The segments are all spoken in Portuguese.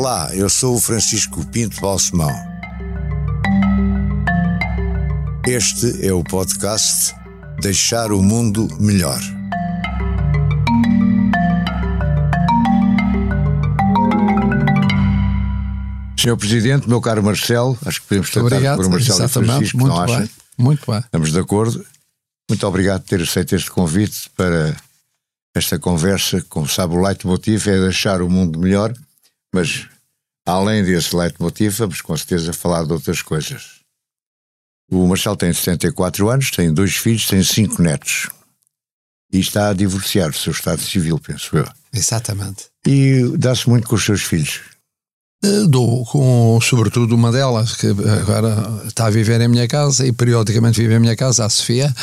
Olá, eu sou o Francisco Pinto Balsemão. Este é o podcast Deixar o Mundo Melhor. Senhor Presidente, meu caro Marcelo, acho que podemos tratar Obrigado, por Marcelo e. Francisco, Muito não bem. acha? Muito bem. Estamos de acordo. Muito obrigado por ter aceito este convite para esta conversa. Como sabe, o leitmotiv é deixar o mundo melhor, mas além desse leitmotiv, vamos com certeza falar de outras coisas. O Marcelo tem 74 anos, tem dois filhos, tem cinco netos. E está a divorciar do seu estado civil, penso eu. Exatamente. E dá-se muito com os seus filhos. Eh, Dou com, sobretudo, uma delas que agora está a viver em minha casa e periodicamente vive em minha casa, a Sofia.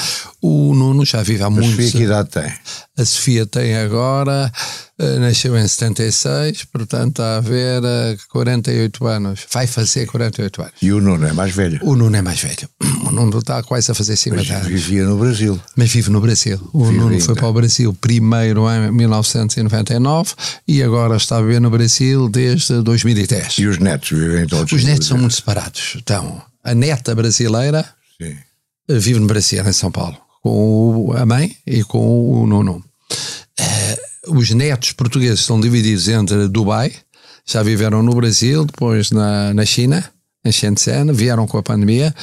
O Nuno já vive há A muito Sofia, que idade tem? A Sofia tem agora, eh, nasceu em 76, portanto está a ver eh, 48 anos. Vai fazer 48 anos. E o Nuno é mais velho. O Nuno é mais velho. O Nuno está quase a fazer 50 anos. vivia no Brasil. Mas vive no Brasil. O Vive Nuno ainda. foi para o Brasil primeiro em 1999 e agora está a viver no Brasil desde 2010. E os netos vivem todos Os netos são muito separados. Então, a neta brasileira Sim. vive no Brasil, em São Paulo, com a mãe e com o Nuno. Eh, os netos portugueses estão divididos entre Dubai, já viveram no Brasil, depois na, na China, em Shenzhen, vieram com a pandemia,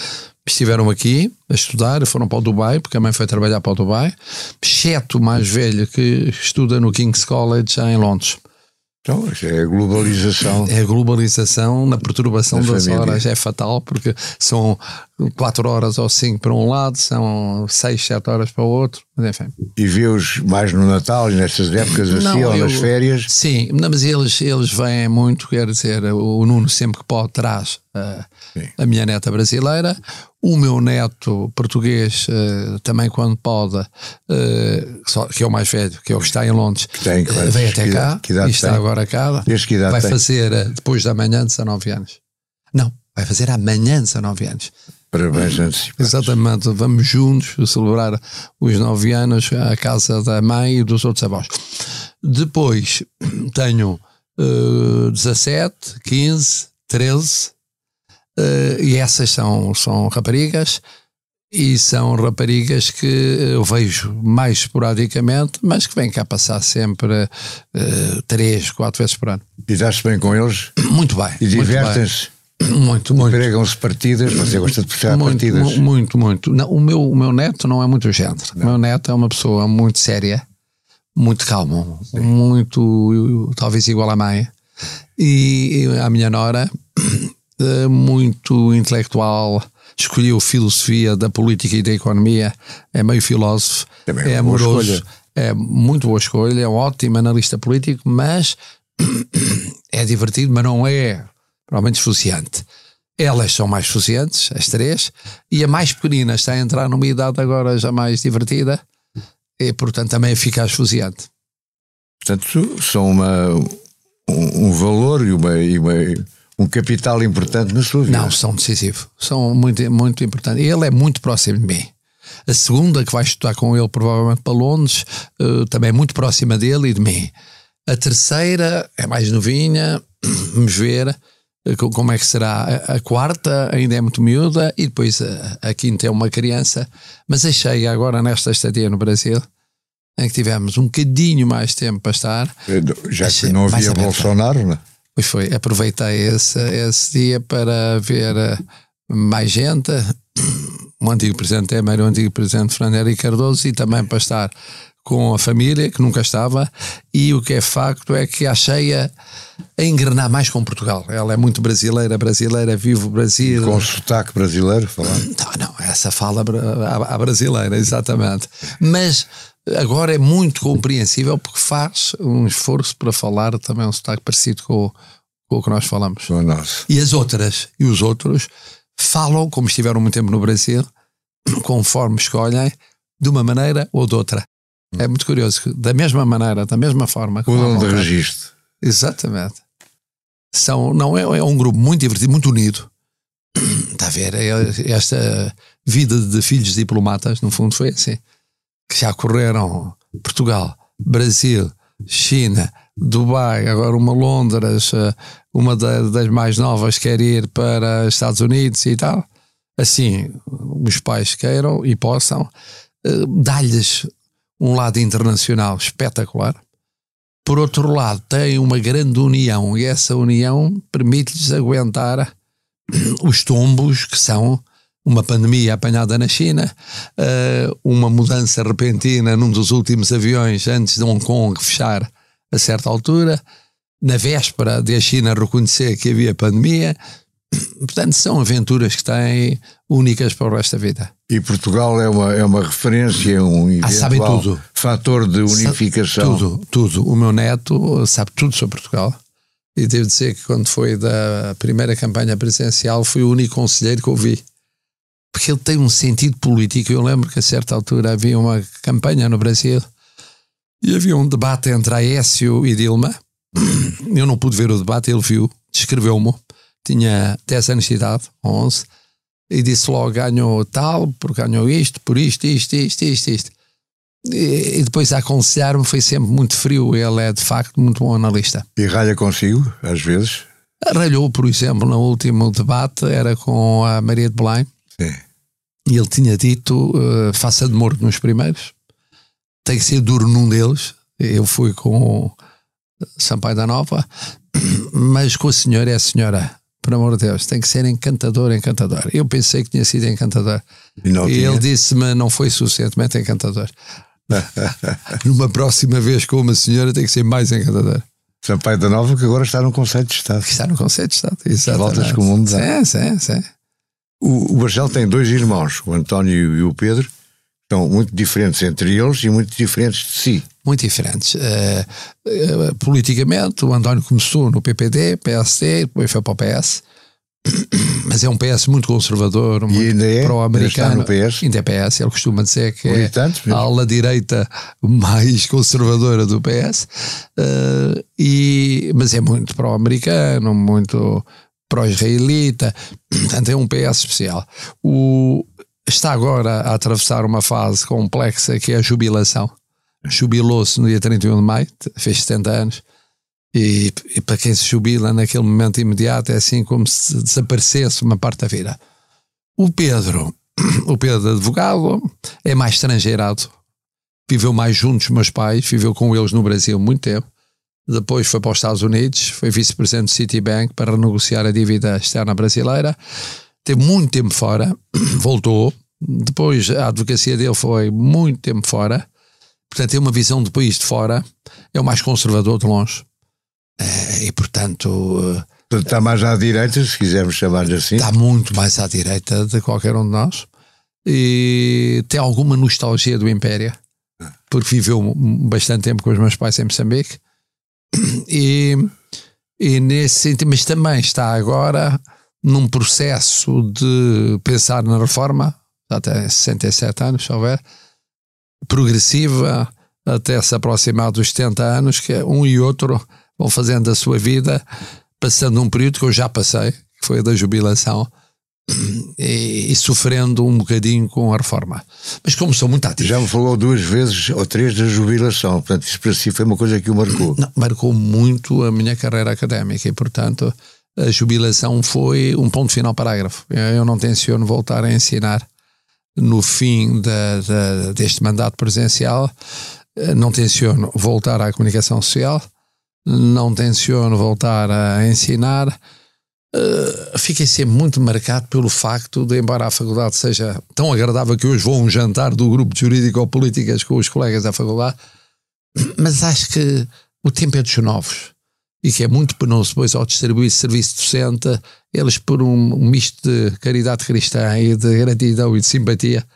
estiveram aqui a estudar, foram para o Dubai, porque a mãe foi trabalhar para o Dubai, exceto o mais velho que estuda no King's College já em Londres. Então, é a globalização. É a globalização na perturbação Da das família. horas é fatal porque são 4 horas ou 5 para um lado, são 6, 7 horas para o outro, mas enfim. E vê-os mais no Natal e nestas épocas assim, Não, ou eu- nas férias. Sim, mas eles, eles vêm muito, quer dizer, o Nuno sempre que pode traz uh, Sim. a minha neta brasileira, o meu neto português uh, também quando pode, uh, só- que é o mais velho, que é o que está em Londres, tem, claro. uh, vem até Que cá idade- que idade e está tem? agora cá. Vai tem? fazer depois da manhã 19 anos. Não, vai fazer amanhã 19 anos. Parabéns antecipados. Exatamente, vamos juntos celebrar os nove anos à casa da mãe e dos outros avós. Depois tenho eh, 17, 15, 13, eh, e essas são, são raparigas, e são raparigas que eu vejo mais esporadicamente, mas que vêm cá passar sempre eh, três, quatro vezes por ano. E dá-se bem com eles Muito bem. e divertem-se. Muito, muito. Pregam-se partidas. Você gosta de puxar Muito, partidas. mu- muito, muito. Não, o, meu, o meu neto não é muito género. O meu neto é uma pessoa muito séria, muito calmo, muito, talvez igual à mãe. E a minha nora, eh, muito intelectual, escolheu filosofia da política e da economia, é meio filósofo, Também é é amoroso, escolha. é muito boa escolha, é um ótimo analista político, mas é divertido, mas não é provavelmente esfuziante. Elas são mais esfuziantes, as três, e a mais pequenina está a entrar numa idade agora já mais divertida, e portanto também fica esfuziante. Portanto, são uma, um, um valor e, uma, e uma- um capital importante na sua vida. Não, são decisivos, são muito, muito importantes. Ele é muito próximo de mim. A segunda, que vai estudar com ele provavelmente para Londres, eh, também é muito próxima dele e de mim. A terceira é mais novinha, vamos ver como é que será. A, quarta ainda é muito miúda e depois a, a quinta é uma criança. Mas achei agora nesta estadia no Brasil, em que tivemos um bocadinho mais tempo para estar, Já que não havia. Bolsonaro, não é? Pois foi, aproveitei esse, esse dia para ver eh, mais gente, o antigo presidente Temer, o antigo presidente Fernando Henrique Cardoso e também para estar com a família, que nunca estava, e o que é facto é que achei a, engrenar mais com Portugal. Ela é muito brasileira, brasileira, vive o Brasil. com sotaque brasileiro, falar. Não, não, essa fala à, brasileira, exatamente. Mas agora é muito compreensível porque faz um esforço para falar também um sotaque parecido com, o- com o que nós falamos. com nosso. E as outras, e os outros, falam, como estiveram muito tempo no Brasil, conforme escolhem, de uma maneira ou de outra. É muito curioso, que da mesma maneira, da mesma forma. Mudam falam, de registro. Exatamente. São, não é, é um grupo muito divertido, muito unido. Está a ver? É- Esta vida de filhos diplomatas, no fundo, foi assim. Que já correram Portugal, Brasil, China, Dubai, agora uma Londres, eh, uma das mais novas quer ir para Estados Unidos e tal. Assim, os pais queiram e possam, eh, dar-lhes um lado internacional espetacular. Por outro lado, tem uma grande união e essa união permite-lhes aguentar os tombos que são uma pandemia apanhada na China, uh, uma mudança repentina num dos últimos aviões antes de Hong Kong fechar a certa altura, na véspera de a China reconhecer que havia pandemia. Portanto, são aventuras que têm únicas para o resto da vida. E Portugal é uma, é uma referência, um ah, fator de unificação. Tudo, tudo. O meu neto sabe tudo sobre Portugal. E devo dizer que quando foi da primeira campanha presidencial fui o único conselheiro que ouvi porque ele tem um sentido político. Eu lembro que a certa altura havia uma campanha no Brasil e havia um debate entre Aécio e Dilma. Eu não pude ver o debate, ele viu, descreveu-me. Tinha 10 anos de idade, 11, e disse logo: ganhou tal, porque ganhou isto, por isto, isto, isto, isto, isto. E, e depois a aconselhar-me foi sempre muito frio. Ele é de facto muito bom analista. E ralha consigo, às vezes? Ralhou, por exemplo, no último debate, era com a Maria de Belém Sim. E ele tinha dito: uh, faça de morto nos primeiros, tem que ser duro num deles. Eu fui com o Sampaio da Nova, mas com a senhora é a senhora. Por amor de Deus, tem que ser encantador, encantador. Eu pensei que tinha sido encantador. E, e ele disse-me: não foi suficientemente encantador. Numa próxima vez com uma senhora tem que ser mais encantador. Sampaio da Nova, que agora está no Conceito de Estado. Que está no Conceito de Estado, exatamente. Voltas com o mundo dá. Sim, sim, sim. O, o tem dois irmãos, o António e o Pedro, são muito diferentes entre eles e muito diferentes de si. Muito diferentes. Uh, uh, politicamente, o António começou no PPD, PSD, depois foi para o PS. Mas é um PS muito conservador, muito é, pró-americano. Ainda, é PS, ele costuma dizer que é a ala direita mais conservadora do PS. Uh, eh, e, mas é muito pró-americano, muito pró-israelita, portanto é um PS especial. O, está agora a atravessar uma fase complexa que é a jubilação. Jubilou-se no dia 31 de maio, fez 70 anos, e, e, para quem se jubila naquele momento imediato é assim como se desaparecesse uma parte da vida. O Pedro, o Pedro advogado, é mais estrangeirado, viveu mais juntos meus pais, viveu com eles no Brasil muito tempo, depois foi para os Estados Unidos, foi vice-presidente do Citibank para renegociar a dívida externa brasileira. Teve muito tempo fora, voltou. Depois a advocacia dele foi muito tempo fora. Portanto, tem uma visão do país de fora. É o mais conservador de longe. É, e, portanto. Está mais à direita, se quisermos chamar-lhe assim. Está muito mais à direita de qualquer um de nós. E tem alguma nostalgia do Império, porque viveu bastante tempo com os meus pais em Moçambique e, e nesse sentido, mas também está agora num processo de pensar na reforma, até 67 anos, se houver, progressiva, até se aproximar dos 70 anos, que um e outro vão fazendo a sua vida, passando um período que eu já passei, que foi a da jubilação, e, e, sofrendo um bocadinho com a reforma. Mas como sou muito ativo. Já me falou duas vezes ou três da jubilação, portanto, isso para si foi uma coisa que o marcou. Não, marcou muito a minha carreira académica e, portanto, a jubilação foi um ponto final parágrafo. Eu não tenciono voltar a ensinar no fim da, da, deste mandato presencial, não tenciono voltar à comunicação social, não tenciono voltar a ensinar Uh, fiquei sempre muito marcado pelo facto de, embora a faculdade seja tão agradável que hoje vou a um jantar do grupo de jurídico-políticas com os colegas da faculdade, mas acho que o tempo é dos novos e que é muito penoso depois ao distribuir serviço docente, eles por um, misto de caridade cristã e de gratidão e de simpatia,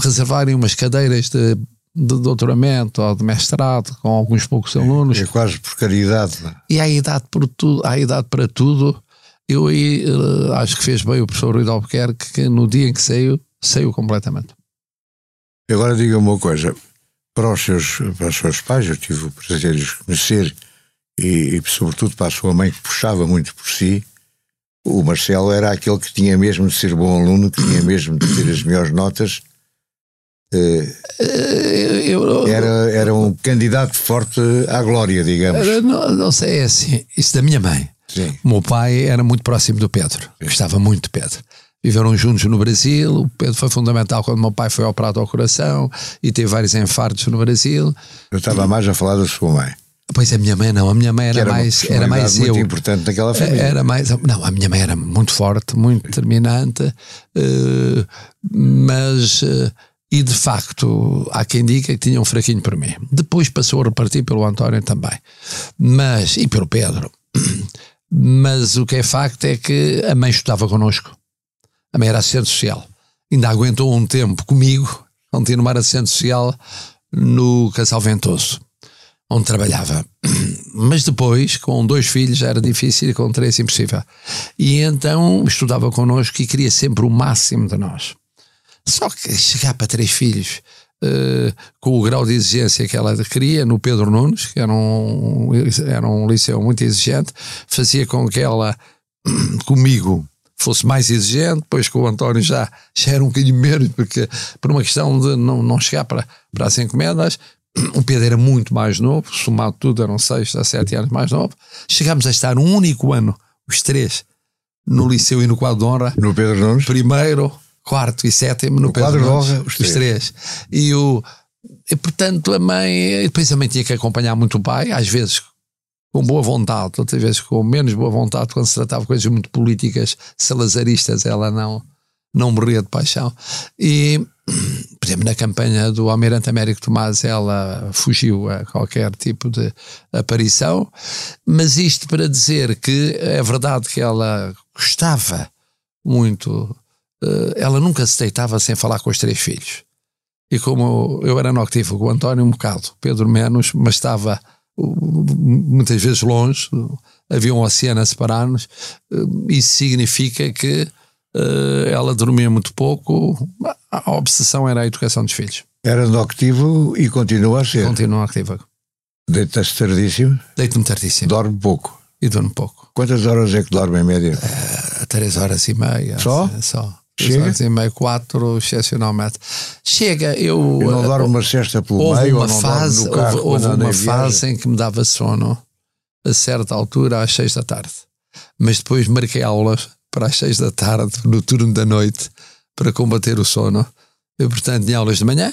reservarem umas cadeiras de, de doutoramento ou de mestrado com alguns poucos alunos. É, é quase por caridade. É? E há idade, por tudo, há idade para tudo eu aí uh, acho que fez bem o professor Rui Albuquerque que no dia em que saiu, saiu completamente. Agora diga uma coisa, para os, seus, para os seus pais, eu tive o prazer de os conhecer e, e, sobretudo para a sua mãe que puxava muito por si, o Marcelo era aquele que tinha mesmo de ser bom aluno, que tinha mesmo de ter as melhores notas eu, era, era um candidato forte à glória, digamos. Não, não sei, é assim. Isso da minha mãe. Sim. O meu pai era muito próximo do Pedro. Gostava muito do Pedro. Viveram juntos no Brasil. O Pedro foi fundamental quando o meu pai foi operado ao coração e teve vários infartos no Brasil. Eu estava mais a falar da sua mãe. Pois a minha mãe não, a minha mãe era, era mais era mais muito eu. importante naquela família. Era mais, não, a minha mãe era muito forte, muito determinante, uh, mas uh, e de facto há quem diga que tinha um fraquinho por mim. Depois passou a repartir pelo António também, mas e pelo Pedro. Mas o que é facto é que a mãe estudava connosco. A mãe era assistente social. Ainda aguentou um tempo comigo, continuar assistente social no Casal Ventoso onde trabalhava. Mas depois, com dois filhos, era difícil e com três impossível. E então estudava connosco e queria sempre o máximo de nós. Só que chegar para três filhos uh, com o grau de exigência que ela queria no Pedro Nunes, que era um, era um liceu muito exigente, fazia com que ela, comigo, fosse mais exigente, depois com o António já, já era um bocadinho menos, porque por uma questão de não, não chegar para, para as encomendas, o Pedro era muito mais novo, somado tudo, eram seis a sete anos mais novo. Chegámos a estar um único ano, os três, no Liceu e no quadro de honra. No Pedro Nunes? Primeiro, quarto e sétimo no, no Pedro quadro Nunes. De honra, os, os três. E, o, e portanto a mãe, depois também tinha que acompanhar muito o pai, às vezes com boa vontade, outras vezes com menos boa vontade, quando se tratava de coisas muito políticas, salazaristas, ela não, não morria de paixão. E por exemplo, na campanha do Almirante Américo Tomás, ela fugiu a qualquer tipo de aparição, mas isto para dizer que é verdade que ela gostava muito, eh, ela nunca se deitava sem falar com os três filhos. E como eu era noctivo com o António um bocado, Pedro menos, mas estava muitas vezes longe, havia um oceano a separar-nos, eh, isso significa que ela dormia muito pouco, a obsessão era a educação dos filhos. Era noctivo e continua a ser. Continua ativa. Deita-se tardíssimo? Deito-me tardíssimo. Dorme pouco? E dorme pouco. Quantas horas é que dorme em média? Uh, três horas e meia. Só? Só. Três Chega? horas e meia, quatro, excepcionalmente. Chega, eu... Eu não dormo uma cesta pelo houve meio, uma fase, carro, houve, houve uma fase em que me dava sono, a certa altura, às seis da tarde. Mas depois marquei aulas para as seis da tarde, no turno da noite, para combater o sono. Eu, portanto, tinha aulas de manhã,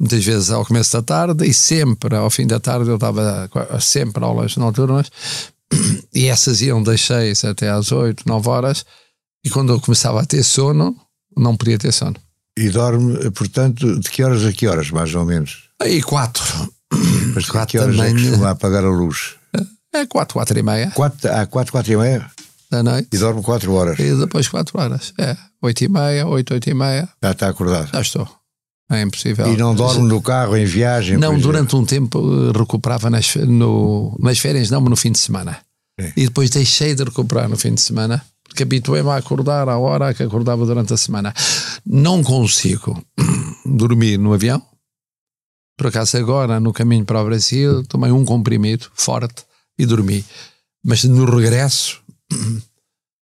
muitas vezes ao começo da tarde, e sempre ao fim da tarde eu estava sempre aulas noturnas, e essas iam das seis até às oito, nove horas, e quando eu começava a ter sono, não podia ter sono. E dorme, portanto, de que horas a que horas, mais ou menos? Aí quatro. Mas de quatro que horas é que costuma apagar a luz? É quatro, quatro e meia. Quatro, ah, quatro, quatro e meia? Da noite. E dorme 4 horas. E depois 4 horas. É. 8 e meia, 8, 8 e meia. Já está acordado. Já estou. É impossível. E não dorme no carro, em viagem? Não, durante um tempo eh, recuperava nas, no, nas férias, não, mas no fim de semana. É. E depois deixei de recuperar no fim de semana, porque habituei-me a acordar à hora que acordava durante a semana. Não consigo dormir no avião. Por acaso, agora, no caminho para o Brasil, tomei um comprimido forte e dormi. Mas no regresso,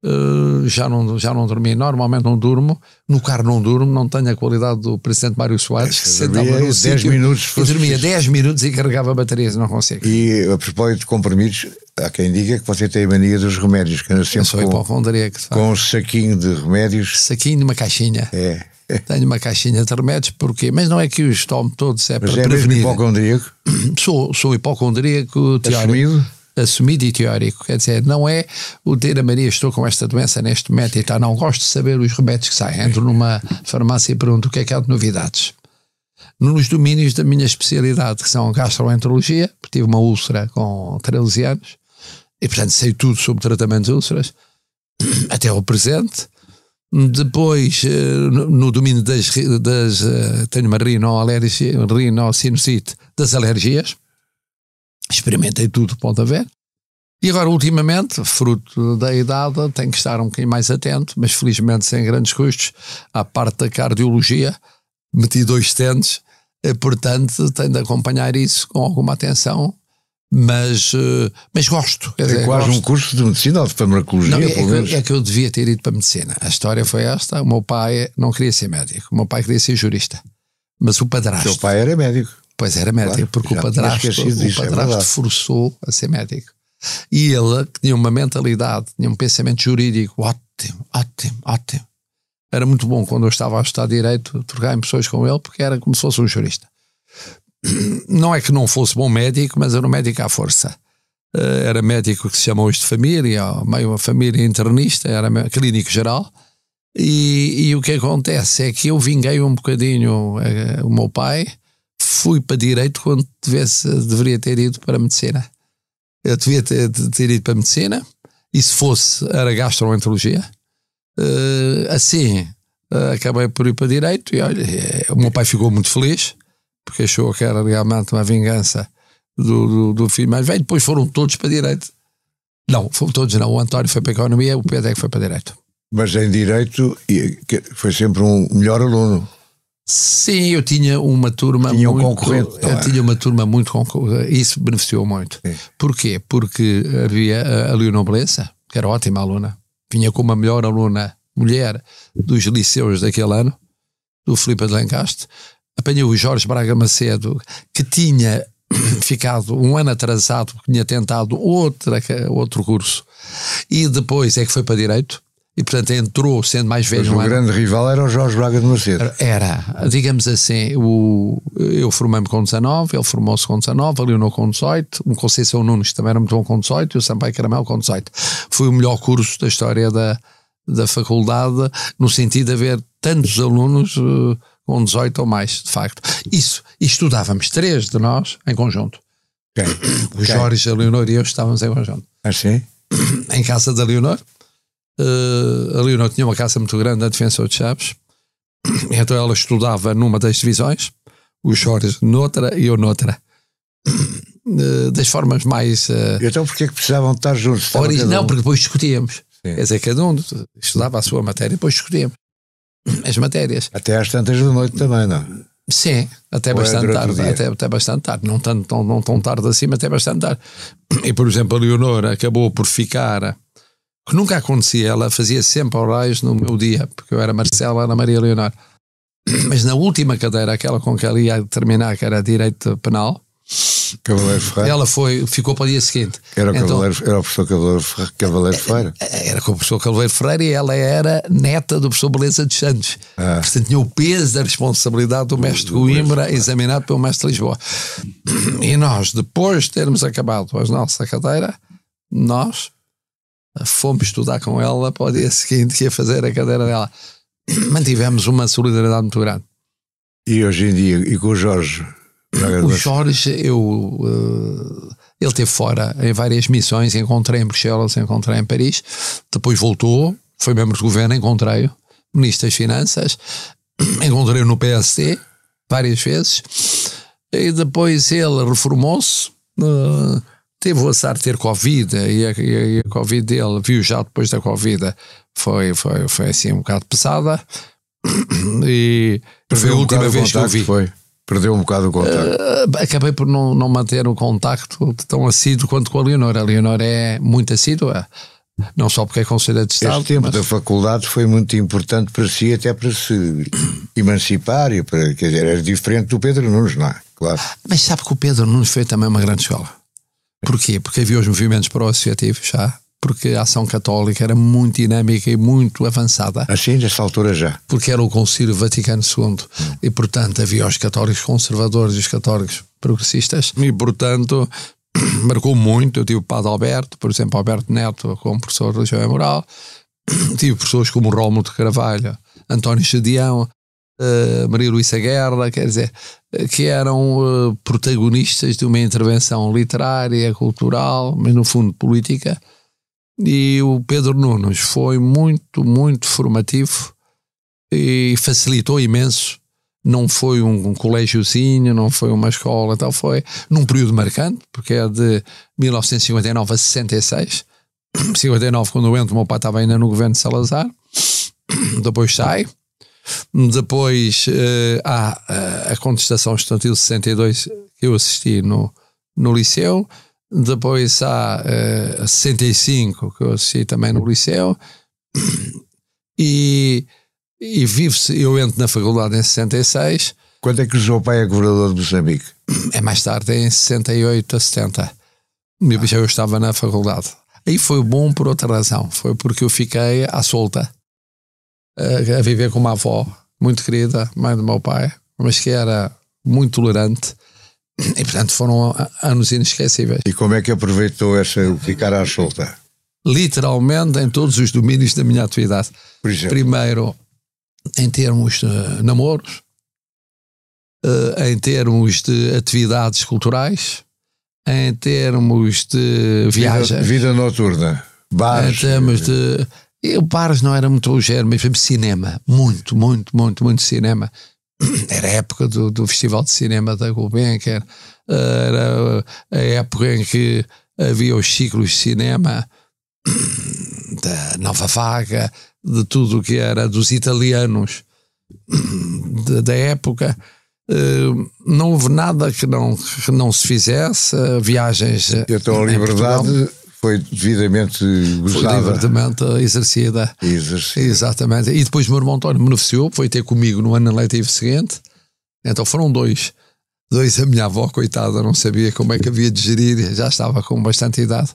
Uh, já, não, já não dormi, normalmente não durmo, no carro não durmo, não tenho a qualidade do presidente Mário Soares, que sentava no 10 sítio, minutos. Eu dormia 10 minutos e carregava baterias, não consigo. E a propósito de comprimidos, há quem diga que você tem a mania dos remédios, que anda sempre sou com, com um saquinho de remédios. Saquinho de uma caixinha. É. Tenho uma caixinha de remédios, porquê? Mas não é que os tomo todos, é Mas para é prevenir. Mesmo hipocondríaco? Sou, sou hipocondríaco teórico. Assumido? e teórico. Quer dizer, não é o ter a Maria, estou com esta doença neste momento e tal. Não gosto de saber os remédios que saem. Entro numa farmácia e pergunto o que é que há de novidades. Nos domínios da minha especialidade, que são gastroenterologia, tive uma úlcera com 13 anos, e portanto sei tudo sobre tratamentos de úlceras, até o presente. Depois, eh, no domínio das, das eh, tenho uma rinocinocite das alergias, experimentei tudo, pode haver. E agora, ultimamente, fruto da idade, tenho que estar um bocadinho mais atento, mas felizmente sem grandes custos, à parte da cardiologia, meti dois tentes, portanto, tenho de acompanhar isso com alguma atenção, mas, eh, mas gosto. Quer dizer, quase gosto. um curso de medicina ou de farmacologia, não, é, pelo menos. Que, é que eu devia ter ido para a medicina. A história foi esta: o meu pai não queria ser médico, o meu pai queria ser jurista. Mas o padrasto. Seu pai era médico. Pois era médico, claro, porque o padrasto, o é padrasto é forçou a ser médico. E ele, que tinha uma mentalidade, tinha um pensamento jurídico ótimo, ótimo, ótimo. Era muito bom quando eu estava a estudar Direito, trocar impressões com ele, porque era como se fosse um jurista. Não é que não fosse bom médico, mas era um médico à força. Eh, era médico que se chama hoje de família, meio uma família internista, era clínico geral. E, e, o que acontece é que eu vinguei um bocadinho uh, o meu pai, fui para direito quando tivesse, deveria ter ido para medicina. Eu devia ter, ter ido para medicina, e se fosse, era gastroenterologia. Uh, assim, uh, acabei por ir para direito, e olha, o meu pai ficou muito feliz, porque achou que era realmente uma vingança do, do, do filho mais velho. Depois foram todos para direito. Não, foram todos não. O António foi para a economia, o Pedro é que foi para direito. Mas em direito foi sempre um melhor aluno. Sim, eu tinha uma turma tinha muito. Um concorrente, eu é? tinha uma turma muito concorrente. Isso beneficiou muito. Sim. Porquê? Porque havia a Leonor Beleza, que era ótima aluna, vinha como a melhor aluna mulher dos liceus daquele ano, do Filipe de Lancaste. Apanhei o Jorge Braga Macedo, que tinha ficado um ano atrasado, porque tinha tentado outra, outro curso, e depois é que foi para Direito e portanto entrou sendo mais velho. Mas o grande rival era o Jorge Braga de Macedo. Era, digamos assim, o, eu formei-me com 19, ele formou-se com 19, a Leonor com 18, o Conceição Nunes também era muito bom com 18 e o Sampaio Caramelo com 18. Foi o melhor curso da história da, da faculdade, no sentido de haver tantos alunos uh, com 18 ou mais, de facto. Isso, e estudávamos três de nós em conjunto. Okay. O Jorge, a Leonor e eu estávamos em conjunto. Ah, sim? Em casa da Leonor Uh, a Leonor tinha uma casa muito grande na Defensor de Chaves, então ela estudava numa das divisões, os Jorge noutra e eu noutra. Uh, das formas mais. Uh, então porquê é que precisavam estar juntos? Origi- não, porque depois discutíamos. Sim. Quer dizer, cada um estudava a sua matéria e depois discutíamos as matérias. Até às tantas da noite também, não? Sim, até Ou é bastante tarde. Até, até bastante tarde. Não, tanto, não, não tão tarde assim, mas até bastante tarde. E, por exemplo, a Leonor acabou por ficar que nunca acontecia. Ela fazia sempre horários no meu dia, porque eu era Marcela, Ana Maria Leonor. Mas na última cadeira, aquela com que ela ia terminar, que era Direito Penal, Cavaleiro Ferreira. Ela foi, ficou para o dia seguinte. Era o, então, Cavaleiro, era o professor Cavaleiro, Cavaleiro Ferreira. Era com o professor Cavaleiro Ferreira e ela era neta do professor Beleza de Santos. Ah. Portanto, tinha o peso da responsabilidade do mestre Coimbra, examinado pelo mestre Lisboa. E nós, depois de termos acabado a nossa cadeira, nós fomos estudar com ela para o dia seguinte ia fazer a cadeira dela. Mantivemos uma solidariedade muito grande. E hoje em dia, e com o Jorge? O Jorge, eu. Uh, ele esteve fora em várias missões, encontrei em Bruxelas, encontrei em Paris, depois voltou, foi membro do governo, encontrei-o, ministro das Finanças, encontrei-o no PSD várias vezes, e depois ele reformou-se. Uh, teve o azar de ter Covid e a, e a, Covid dele, viu já depois da Covid, foi, foi, foi assim um bocado pesada. E Perdeu foi a última um vez que eu vi. Foi. Perdeu um bocado o contacto. Uh, acabei por não, não manter o contacto tão assíduo quanto com a Leonor. A Leonor é muito assídua, não só porque é Conselheira de Estado. Este tempo mas... da faculdade foi muito importante para si, até para se emancipar, e para, quer dizer, era diferente do Pedro Nunes, não é? Claro. Mas sabe que o Pedro Nunes foi também uma grande escola. Porquê? Porque havia os movimentos pró-associativos já, porque a ação católica era muito dinâmica e muito avançada. Assim, nessa altura já. Porque era o Concílio Vaticano II hum. e, portanto, havia os católicos conservadores e os católicos progressistas e, portanto, marcou muito. Eu tive o Padre Alberto, por exemplo, Alberto Neto, como professor de religião e moral. tive pessoas como Rómulo de Carvalho, António Chadião, uh, Maria Luísa Guerra, quer dizer, que eram uh, protagonistas de uma intervenção literária, cultural, mas no fundo política. E o Pedro Nunes foi muito, muito formativo e facilitou imenso. Não foi um, colégiozinho, não foi uma escola, tal, foi num período marcante, porque é de 1959 a 66. 59, quando eu entro, o meu pai estava ainda no governo de Salazar. Depois sai, depois uh, há uh, a contestação estudantil 62 que eu assisti no, no Liceu. Depois há uh, 65 que eu assisti também no Liceu. E, e vive-se, eu entro na faculdade em 66 Quando é que o seu pai é governador de Moçambique? É mais tarde, em 68 a 70. Eu já eu estava na faculdade. Aí foi bom por outra razão. Foi porque eu fiquei à solta, a, viver com uma avó muito querida, mãe do meu pai, mas que era muito tolerante. E portanto foram anos inesquecíveis. E como é que aproveitou essa ficar à solta? Literalmente em todos os domínios da minha atividade. Primeiro, em termos de namoros, eh, em termos de atividades culturais, em termos de viagem. Vida, vida noturna, bares. Em termos de. Eu, bares não era muito o género, mas cinema. Muito, muito, muito, muito cinema. Era a época do, do Festival de Cinema da Gulbenkian, era a época em que havia os ciclos de cinema da Nova Vaga, de tudo o que era dos italianos da época. Uh, não houve nada que não, que não se fizesse, viagens. Então a liberdade foi devidamente gozada. Foi devidamente exercida. exercida. Exatamente. E depois o meu irmão António beneficiou, foi ter comigo no ano letivo seguinte. Então foram dois. Dois, a minha avó, coitada, não sabia como é que havia de gerir, já estava com bastante idade.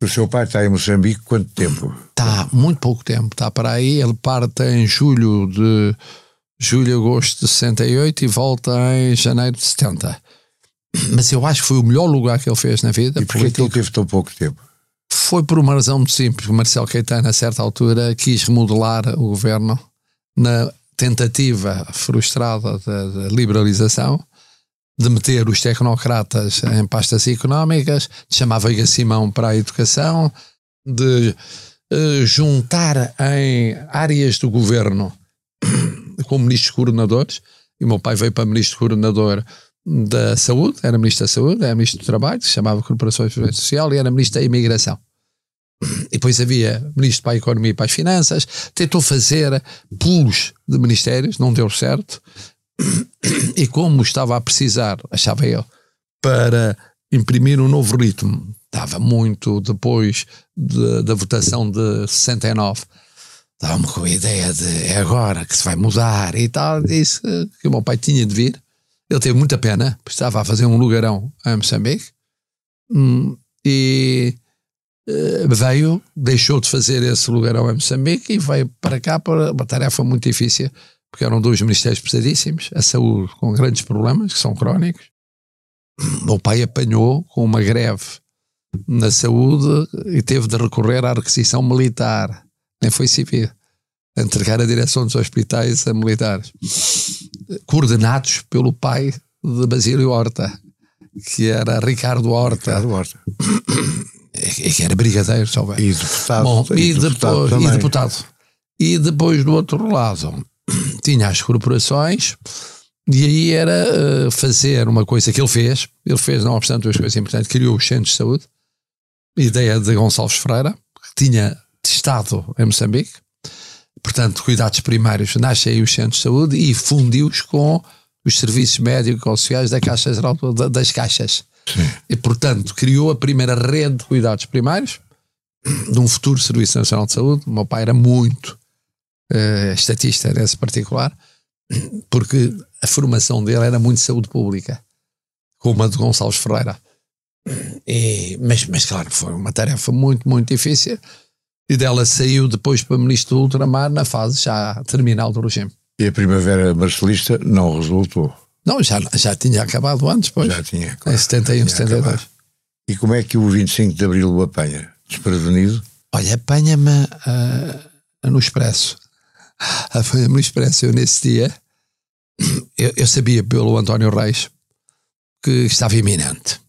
O seu pai está em Moçambique quanto tempo? Está muito pouco tempo, está para aí. Ele parte em julho de julho, agosto de 68 e volta em janeiro de 70. Mas eu acho que foi o melhor lugar que ele fez na vida. E porquê que ele teve tão pouco tempo? Foi por uma razão muito simples. Marcelo Caetano, a certa altura, quis remodelar o governo na tentativa frustrada da liberalização, de meter os tecnocratas em pastas económicas, de chamar Veiga Simão para a educação, de uh, juntar em áreas do governo como ministros coordenadores, e meu pai veio para ministro coordenador da Saúde, era ministro da Saúde, era ministro do Trabalho, se chamava Corporações de Social, e era ministro da Imigração. E depois havia ministro para a Economia e para as Finanças, tentou fazer pulos de ministérios, não deu certo, e como estava a precisar, achava eu, para imprimir um novo ritmo, estava muito depois de, da votação de 69, estava-me com a ideia de é agora que se vai mudar e tal, disse que o meu pai tinha de vir. Ele teve muita pena, estava a fazer um lugarão em Moçambique hum, e veio, deixou de fazer esse lugarão em Moçambique e veio para cá para uma tarefa muito difícil, porque eram dois ministérios pesadíssimos, a saúde com grandes problemas, que são crónicos. O pai apanhou com uma greve na saúde e teve de recorrer à requisição militar nem foi civil, entregar a direção dos hospitais a militares, coordenados pelo pai de Basílio Horta, que era Ricardo Horta. Ricardo Horta. Que era brigadeiro, só bem. E deputado. Bom, e, deputado depois, e deputado. E depois, do outro lado, tinha as corporações, e aí era uh, fazer uma coisa que ele fez. Ele fez, não obstante, duas coisas importantes: criou os centros de saúde, ideia de Gonçalves Freira, que tinha Estado em Moçambique. Portanto, cuidados primários, nascem aí os centros de saúde e fundiu-os com os serviços médicos sociais da Caixa Geral das Caixas. Sim. E, portanto, criou a primeira rede de cuidados primários de um futuro Serviço Nacional de Saúde. O meu pai era muito uh, estatista nesse particular, porque a formação dele era muito saúde pública, como a de Gonçalves Ferreira. E, mas, mas, claro, foi uma tarefa muito, muito difícil e dela saiu depois para ministro do ultramar na fase já terminal do regime. E a primavera marcelista não resultou? Não, já, já tinha acabado antes, pois. Já tinha. Claro, em 71, 72. Acabado. E como é que o 25 de Abril o apanha? Desprevenido? Olha, apanha-me uh, no Expresso. Apanha-me no Expresso. Eu, nesse dia, eu, eu, sabia pelo António Reis que estava iminente.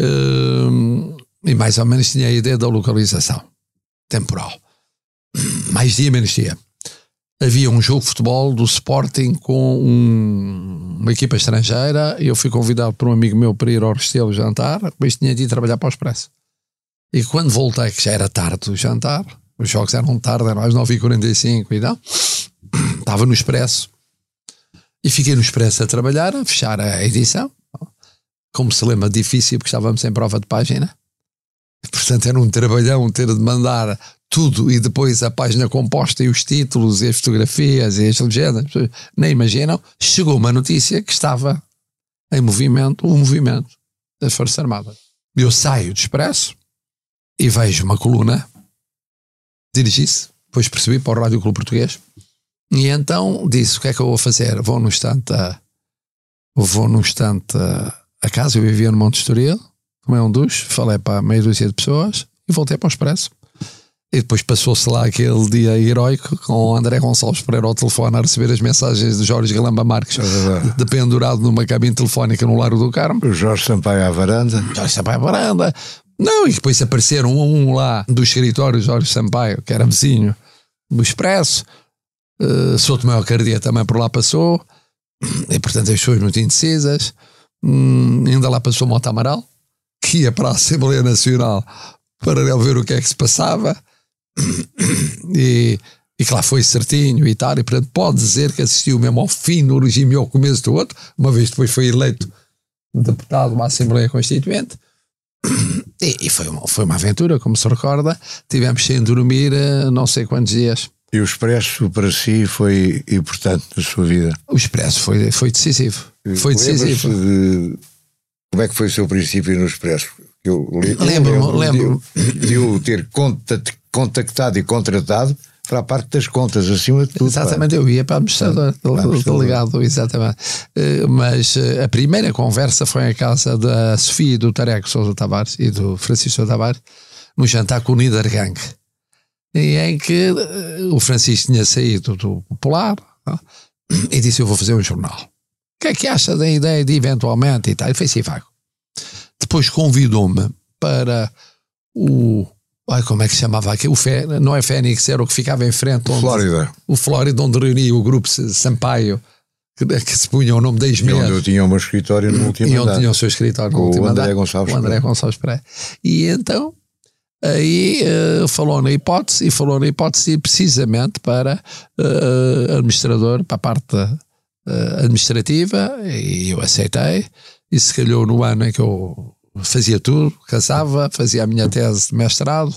Uh, e mais ou menos tinha a ideia da localização temporal. Mais dia, menos dia. Havia um jogo de futebol do Sporting com um, uma equipa estrangeira eu fui convidado por um amigo meu para ir ao Restelo jantar, depois tinha de ir trabalhar para o Expresso. E quando voltei, que já era tarde do jantar, os jogos eram tarde, eram às 9h45 e tal, estava no Expresso. E fiquei no Expresso a trabalhar, a fechar a edição. Como se lembra, difícil, porque estávamos em prova de página. Portanto, era um trabalhão ter de mandar tudo e depois a página composta e os títulos e as fotografias e as legendas. Nem imaginam. Chegou uma notícia que estava em movimento, um movimento das Forças Armadas. Eu saio do Expresso e vejo uma coluna dirigi-se, depois percebi para o Rádio Clube Português e então disse o que é que eu vou fazer? Vou no instante a, vou no instante a, a casa, eu vivia no Monte Estoril, tomei um duche, falei para meia dúzia de pessoas e voltei para o Expresso. E depois passou-se lá aquele dia heróico com o André Gonçalves Pereira ao telefone a receber as mensagens de Jorge Galamba Marques, é dependurado numa cabine telefónica no Largo do Carmo. O Jorge Sampaio à varanda. Jorge Sampaio à varanda. Não, e depois apareceram um um lá do escritório Jorge Sampaio, que era vizinho do Expresso. Uh, Souto Maior Cardia também por lá passou. E portanto as pessoas muito indecisas. Hum, ainda lá passou Mota Amaral, que ia para a Assembleia Nacional para ver o que é que se passava e, e que lá foi certinho e tal, e portanto pode dizer que assistiu mesmo ao fim do regime e ao começo do outro, uma vez depois foi eleito deputado uma Assembleia Constituinte. E, e, foi, uma, foi uma aventura, como se recorda. Tivemos sem dormir uh, não sei quantos dias. E o Expresso para si foi importante na sua vida? O Expresso foi, foi decisivo. Foi decisivo. De, como é que foi o seu princípio no Expresso? Eu lembro-me lembro, lembro de, o ter contactado e contratado para a parte das contas, acima de tudo. Exatamente, eu ia para administrador, delegado, exatamente. Eh, mas eh, a primeira conversa foi em casa da Sofia e do Tareco Sousa Tavares e do Francisco Tavares, no jantar com o Niedergang, em que eh, o Francisco tinha saído do Popular e disse: Eu vou fazer um jornal. O que é que acha da ideia de eventualmente e tal? E foi assim, vago. Depois convidou-me para o. Ai, como é que se chamava aqui? O Fé, não é Fênix, era o que ficava em frente. Onde, Flórida. O Flórida, onde reunia o grupo Sampaio, que, que se punha o nome de ex onde eu tinha o meu escritório no último E onde tinha o seu escritório no último o André Gonçalves O André Gonçalves Pereira. E então, aí uh, falou na hipótese, e falou na hipótese precisamente para uh, administrador, para a parte administrativa, e eu aceitei. E se calhou no ano em que eu fazia tudo, casava, fazia a minha tese de mestrado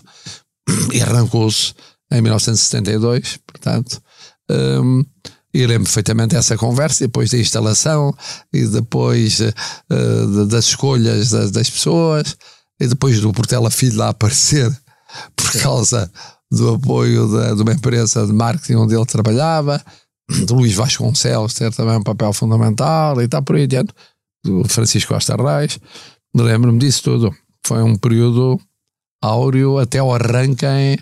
e arrancou-se em 1972, portanto. Um, e lembro perfeitamente essa conversa, depois da instalação e depois uh, das escolhas das, das, pessoas e depois do Portela Filho lá aparecer por causa do apoio de, de uma empresa de marketing onde ele trabalhava, do Luís Vasconcelos ter também um papel fundamental e tal por aí adiante do Francisco Costa Reis. Lembro-me disso tudo. Foi um período áureo até o arranque em,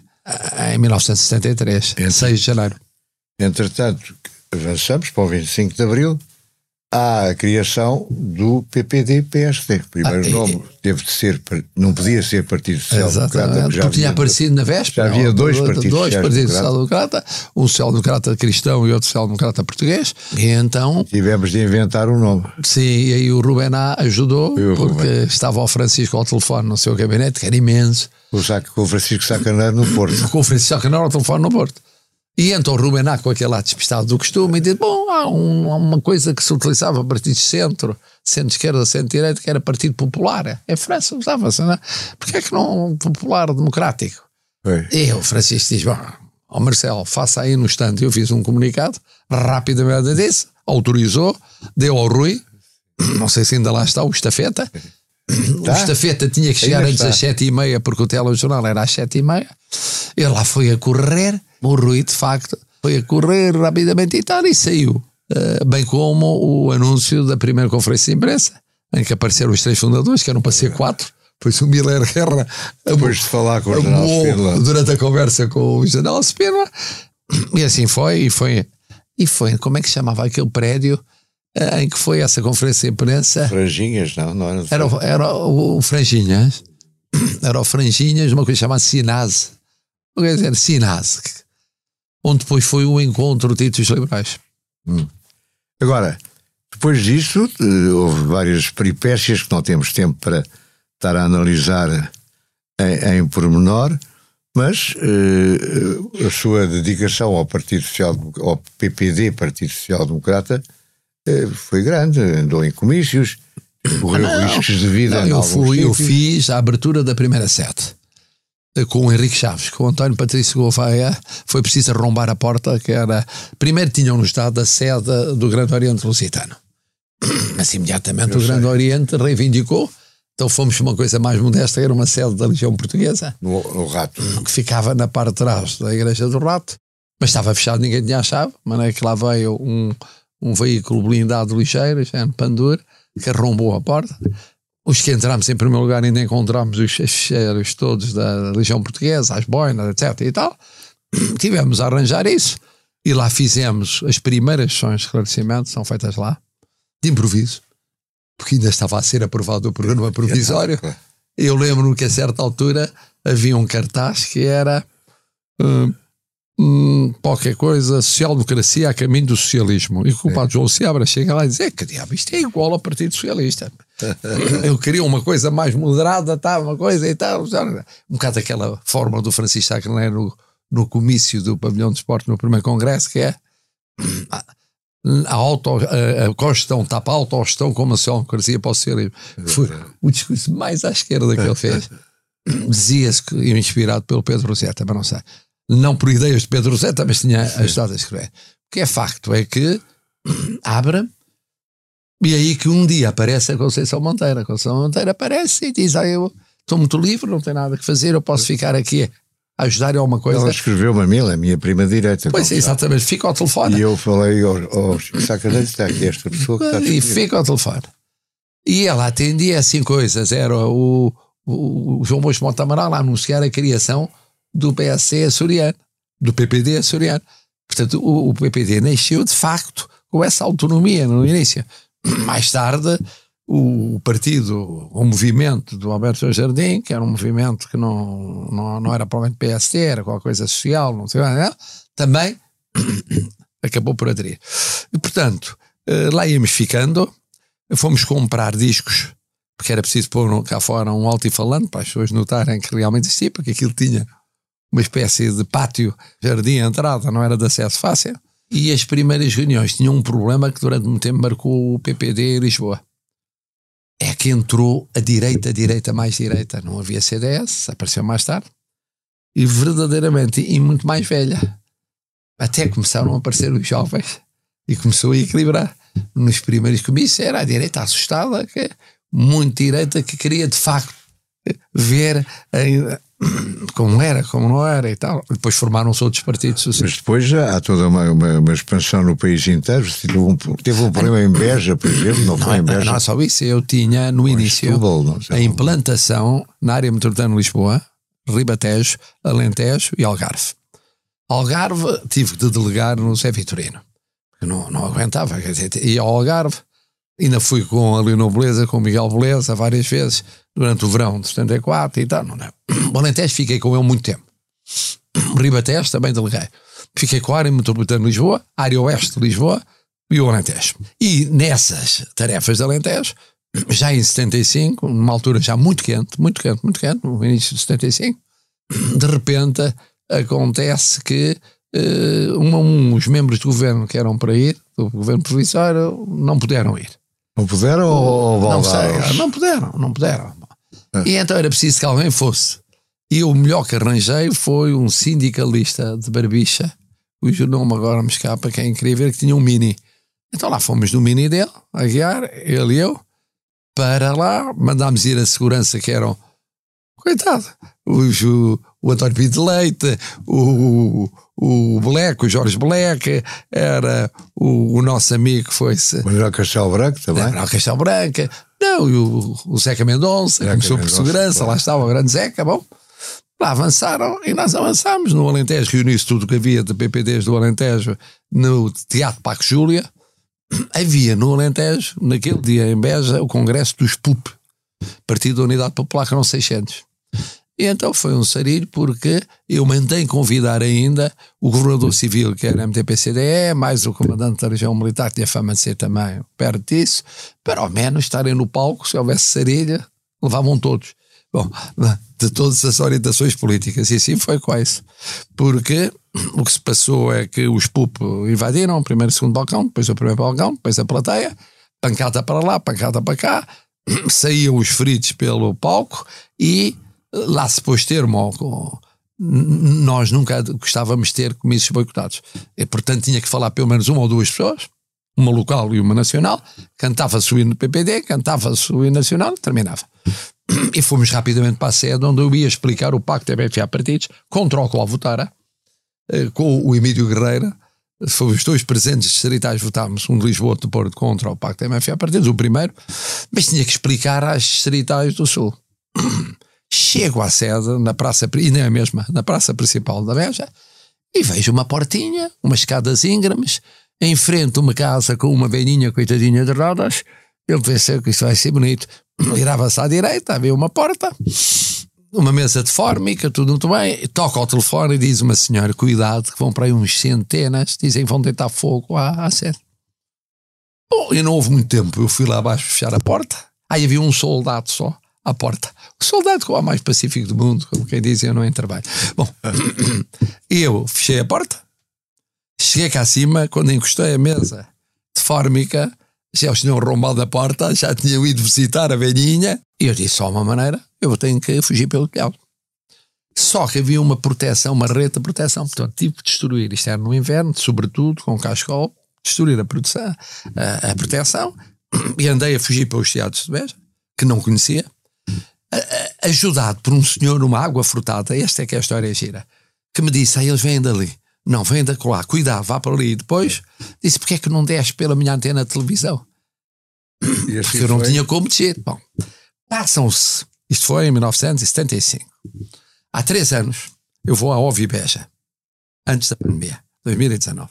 em 1973, Entre, 6 de janeiro. Entretanto, avançamos para o 25 de abril a criação do PPD-PSD. Primeiro ah, nome teve de ser, não podia ser Partido Social Democrata. Já tinha aparecido na véspera. Já havia dois partidos Dois partidos Social Democrata, um Social Democrata cristão e outro Social Democrata português. E então. Tivemos de inventar um nome. Sim, e aí o Ruben A ajudou, porque Ruben. estava o Francisco ao telefone no seu gabinete, que era imenso. O, saco, com o Francisco Sacaneiro no Porto. com o Francisco Sacaneiro ao telefone no Porto. E então o com aquele lado despistado do costume e diz: Bom, há, um, há, uma coisa que se utilizava partido de centro, centro-esquerda, centro-direita, que era Partido Popular. Em França usava-se, não é? Porquê é que não popular democrático? É. E o Francisco diz: Bom, ó Marcelo, faça aí no instante. Eu fiz um comunicado, rapidamente disse, autorizou, deu ao Rui, não sei se ainda lá está, o estafeta. Tá. O estafeta tinha que chegar antes das sete e meia, porque o telejornal era às sete e meia. Ele lá foi a correr o Rui, de facto, foi a correr rapidamente e tal, e saiu. Uh, bem como o anúncio da primeira conferência de imprensa, em que apareceram os três fundadores, que eram para ser quatro. Pois o Miller Guerra depois de falar com o General Spínola durante a conversa com o General Spínola e assim foi e foi e foi como é que chamava aquele prédio eh, em que foi essa conferência de imprensa? Franjinhas não não era era, era o, o Franjinhas. Era o Franjinhas uma coisa chamada Sinase. Quer dizer Sinase onde depois foi o encontro de títulos liberais. Hum. Agora, depois disso, eh, houve várias peripécias que não temos tempo para estar a analisar em, em pormenor, mas uh, a sua dedicação ao Partido Social, ao PPD, Partido Social Democrata, uh, foi grande. Andou em comícios, Correu Ah, riscos de vida. Não, eu, fui, eu fiz a abertura da primeira sete eh, com o Henrique Chaves, com o António Patrício Gouveia. Foi preciso arrombar a porta, que era. Primeiro tinham-nos dado a sede do Grande Oriente Lusitano. Mas imediatamente Eu o Grande sei. Oriente reivindicou. Então fomos uma coisa mais modesta, era uma sede da Legião Portuguesa, No, no rato. que ficava na parte de trás da Igreja do Rato, mas estava fechado, ninguém tinha a chave. De maneira que lá veio um, um veículo blindado ligeiro, já no Pandur, que arrombou a porta. Os que entramos em primeiro lugar ainda encontramos os cheiros todos da Legião Portuguesa, as boinas, etc. e tal. Tivemos a arranjar isso e lá fizemos as primeiras sessões de esclarecimento, são feitas lá, de improviso, porque ainda estava a ser aprovado o programa provisório. Eu lembro-me que a certa altura havia um cartaz que era hum, hum, qualquer coisa, social-democracia a caminho do socialismo. E o culpado João Seabra chega lá e diz: é que diabo, isto é igual ao Partido Socialista. Eu queria uma coisa mais moderada, tá, uma coisa e tal. Um bocado aquela forma do Francisco Sacrelé no, no comício do pavilhão de esporte no primeiro congresso, que é a, auto, a, a Constituição tapa a autogestão como a social-democracia para o socialismo. Foi o discurso mais à esquerda que ele fez. Dizia-se que inspirado pelo Pedro Rosetta, mas não sei. Não por ideias de Pedro Rosetta, mas tinha ajudado a escrever. O que é facto é que abre e aí que um dia aparece a Conceição Monteiro. A Conceição Monteiro aparece e diz: ah, eu estou muito livre, não tenho nada que fazer, eu posso ficar aqui a ajudar em alguma coisa. Ela escreveu-me a mim, ela é a minha prima direita. Pois é, exatamente, fica ao telefone. E eu falei ao, ao Chico Sacaneiro, está aqui esta pessoa que está e disponível. fica ao telefone. E ela atendia assim coisas. Era o, o, o João Bosco Montamaral a anunciar a criação do PSC açoriano, do PPD açoriano. Portanto, o, o PPD nasceu de facto com essa autonomia no início. Mais tarde, o partido, o movimento do Alberto Jardim, que era um movimento que não, não, não era provavelmente PSD, era qualquer coisa social, não sei, não, também acabou por aderir. E, portanto, eh, lá íamos ficando, fomos comprar discos, porque era preciso pôr cá fora um altifalante para as pessoas notarem que realmente existia, porque aquilo tinha uma espécie de pátio, jardim, entrada, não era de acesso fácil. E as primeiras reuniões tinham um problema que durante muito tempo marcou o PPD em Lisboa. É que entrou a direita, a direita mais direita. Não havia CDS, apareceu mais tarde. E verdadeiramente, e muito mais velha. Até começaram a aparecer os jovens e começou a equilibrar. Nos primeiros comícios era a direita assustada, que, muito direita, que queria de facto ver ainda como era, como não era e tal. Depois formaram-se outros partidos Mas sociais. depois já há toda uma, uma, uma expansão no país inteiro. Teve um, teve um problema em Beja, por exemplo, não foi em Beja. não é só isso, eu tinha no início não a implantação na área metropolitana de Lisboa, Ribatejo, Alentejo e Algarve. Algarve tive de delegar no Zé Vitorino, não, não aguentava, quer dizer, ia ao Algarve, ainda fui com a Leonor Beleza, com o Miguel Beleza várias vezes, durante o verão de 74 e tal, não, não. O Alentejo fiquei com ele muito tempo. Ribatejo também deleguei. Fiquei com a área metropolitana de Lisboa, a área oeste de Lisboa e o Alentejo. E nessas tarefas de Alentejo, já em 75, numa altura já muito quente, muito quente, muito quente, no início de 75, de repente acontece que eh, um, uns membros do governo que eram para ir, do governo provisório, não puderam ir. Não puderam ou, ou Não sei, não puderam, não puderam. E então era preciso que alguém fosse. E o melhor que arranjei foi um sindicalista de Barbicha, cujo nome agora me escapa, que é incrível, que tinha um mini. Então lá fomos no mini dele, a guiar, ele e eu, para lá, mandámos ir a segurança que eram, coitado, os, o, António Pinto de Leite, o, o o Jorge Black, era o, o nosso amigo que foi-se Mas era Castelo Branco também. não, Castelo Branca. Não, e o, o Zeca Mendonça, Zeca começou por segurança, claro. lá estava o grande Zeca, bom. Lá avançaram e nós avançámos no Alentejo, reuniu-se tudo o que havia de PPDs do Alentejo no Teatro Paco Júlia. Havia no Alentejo, naquele dia em Beja, o congresso dos PUP, Partido da Unidade Popular, que eram 600. E então foi um sarilho porque eu mandei convidar ainda o governador civil, que era MTP-CDE, mais o comandante da região militar, que tinha fama de ser também perto disso, para ao menos estarem no palco, se houvesse sarilha, levavam todos. Bom, de todas as orientações políticas, e assim foi quase. Porque o que se passou é que os PUP invadiram o primeiro e o segundo balcão, depois o primeiro balcão, depois a plateia, pancada para lá, pancada para cá, saíam os feridos pelo palco e lá se pôs termo nós nunca gostávamos de ter comícios boicotados. E, portanto, tinha que falar pelo menos uma ou duas pessoas, uma local e uma nacional, cantava-se o hino do PPD, cantava-se o hino nacional, terminava. E fomos rapidamente para a sede onde eu ia explicar o pacto MFA partidos, contra o qual votara, eh, com o Emílio Guerreira, fomos os dois presentes distritais, votámos, um de Lisboa outro de Porto, contra o pacto MFA partidos, o primeiro, mas tinha que explicar às distritais do Sul. Chego à sede, na praça, e nem a mesma, na praça principal da Beja, e vejo uma portinha, umas escadas íngremes, em frente uma casa com uma velhinha coitadinha de rodas. Eu pensei que isto vai ser bonito. Virava-se à direita, havia uma porta, uma mesa de fórmica, tudo muito bem. Toca ao telefone e diz uma senhora: Cuidado, que vão para aí uns centenas, dizem que vão deitar fogo à, à sede. Bom, e não houve muito tempo. Eu fui lá abaixo fechar a porta. Aí havia um soldado só à porta. O soldado é o mais pacífico do mundo, como quem diz, eu não em trabalho. Bom, eu fechei a porta, cheguei cá acima, quando encostei a mesa de fórmica, já eles tinham rombado a porta, já tinham ido visitar a velhinha, e eu disse só uma maneira, eu tenho que fugir pelo telhado. Só que havia uma proteção, uma rede de proteção, portanto tive que destruir, isto era no inverno, sobretudo com cascol, destruir a, a, a proteção, e andei a fugir pelos teatros de Beja, que não conhecia, ajudado por um senhor numa água frutada, esta é que é a história gira, que me disse, aí eles vêm dali. Não, vêm da colar, cuidado, vá para ali. E depois disse, porque é que não desce pela minha antena de televisão? Assim Porque eu não foi? tinha como descer. Bom, passam-se, isto foi em 1975. Há três anos, eu vou à Ovi Beja, antes da pandemia, 2019,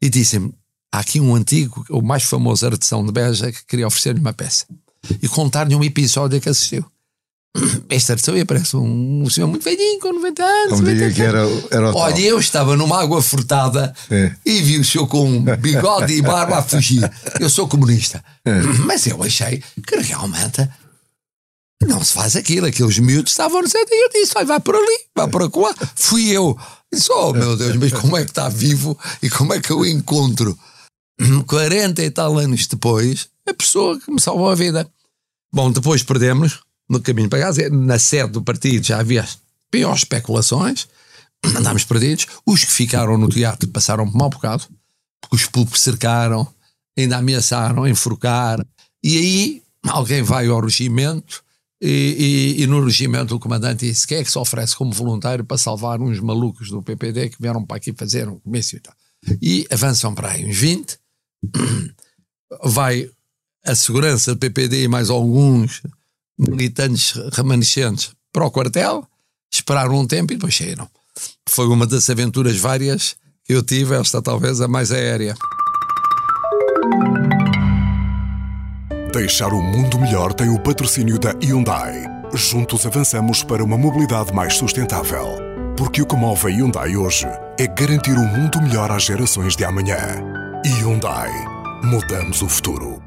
e dizem-me, há aqui um antigo, o mais famoso artesão de Beja, que queria oferecer-lhe uma peça. E contar-lhe um episódio que assistiu. Esta pessoa parece um, um senhor muito velhinho, com 90 anos. Como diria que era, era o Olha, tal. eu estava numa água furtada é. e vi o senhor com bigode e barba a fugir. Eu sou comunista. É. Mas eu achei que realmente não se faz aquilo. Aqueles miúdos estavam no centro e eu disse: vai, vai por ali, vai por lá. Fui eu. Disse: oh meu Deus, mas como é que está vivo e como é que eu encontro 40 e tal anos depois a pessoa que me salvou a vida? Bom, depois perdemos no caminho para casa, na sede do partido já havia piores especulações, andámos perdidos. Os que ficaram no teatro passaram por mau bocado, porque os pulpos cercaram, ainda ameaçaram enforcar, e aí alguém vai ao regimento. E, e, e, no regimento o comandante disse quem é que se oferece como voluntário para salvar uns malucos do PPD que vieram para aqui fazer um comício e tal. E avançam para aí uns 20, vai a segurança do PPD e mais alguns militantes remanescentes para o quartel, esperaram um tempo e depois saíram. Foi uma das aventuras várias que eu tive, esta talvez a mais aérea. Deixar o mundo melhor tem o patrocínio da Hyundai. Juntos avançamos para uma mobilidade mais sustentável. Porque o que move a Hyundai hoje é garantir um mundo melhor às gerações de amanhã. Hyundai. Mudamos o futuro.